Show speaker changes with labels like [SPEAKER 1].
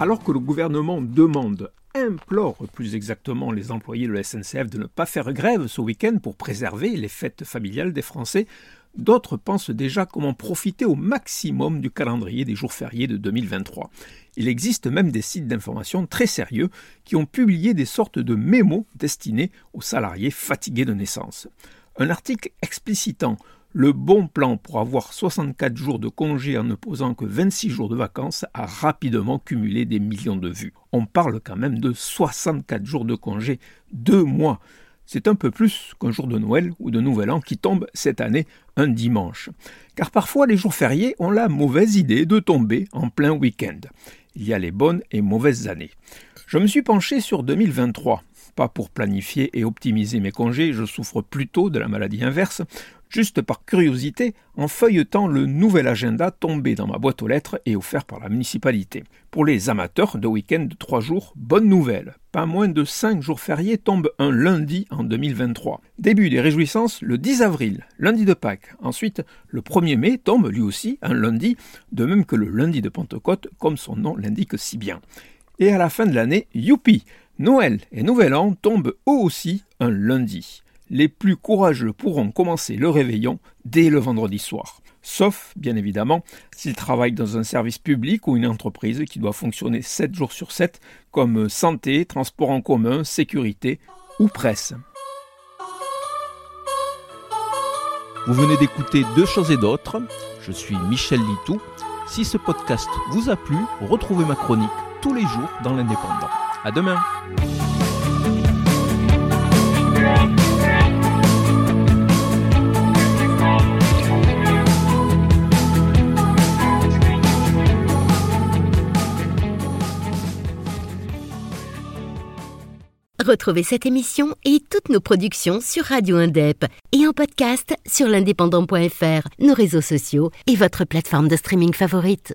[SPEAKER 1] Alors que le gouvernement demande, implore plus exactement les employés de la SNCF de ne pas faire grève ce week-end pour préserver les fêtes familiales des Français, D'autres pensent déjà comment profiter au maximum du calendrier des jours fériés de 2023. Il existe même des sites d'information très sérieux qui ont publié des sortes de mémos destinés aux salariés fatigués de naissance. Un article explicitant le bon plan pour avoir 64 jours de congé en ne posant que 26 jours de vacances a rapidement cumulé des millions de vues. On parle quand même de 64 jours de congé, deux mois c'est un peu plus qu'un jour de Noël ou de Nouvel An qui tombe cette année un dimanche. Car parfois les jours fériés ont la mauvaise idée de tomber en plein week-end. Il y a les bonnes et mauvaises années. Je me suis penché sur 2023, pas pour planifier et optimiser mes congés, je souffre plutôt de la maladie inverse, juste par curiosité, en feuilletant le nouvel agenda tombé dans ma boîte aux lettres et offert par la municipalité. Pour les amateurs de week-end de 3 jours, bonne nouvelle. Pas moins de 5 jours fériés tombent un lundi en 2023. Début des réjouissances le 10 avril, lundi de Pâques. Ensuite, le 1er mai tombe lui aussi un lundi, de même que le lundi de Pentecôte, comme son nom l'indique si bien. Et à la fin de l'année, youpi Noël et Nouvel An tombent eux aussi un lundi les plus courageux pourront commencer le réveillon dès le vendredi soir. Sauf, bien évidemment, s'ils travaillent dans un service public ou une entreprise qui doit fonctionner 7 jours sur 7, comme santé, transport en commun, sécurité ou presse. Vous venez d'écouter Deux choses et d'autres. Je suis Michel Litou. Si ce podcast vous a plu, retrouvez ma chronique tous les jours dans l'Indépendant. À demain!
[SPEAKER 2] Retrouvez cette émission et toutes nos productions sur Radio Indep et en podcast sur l'indépendant.fr, nos réseaux sociaux et votre plateforme de streaming favorite.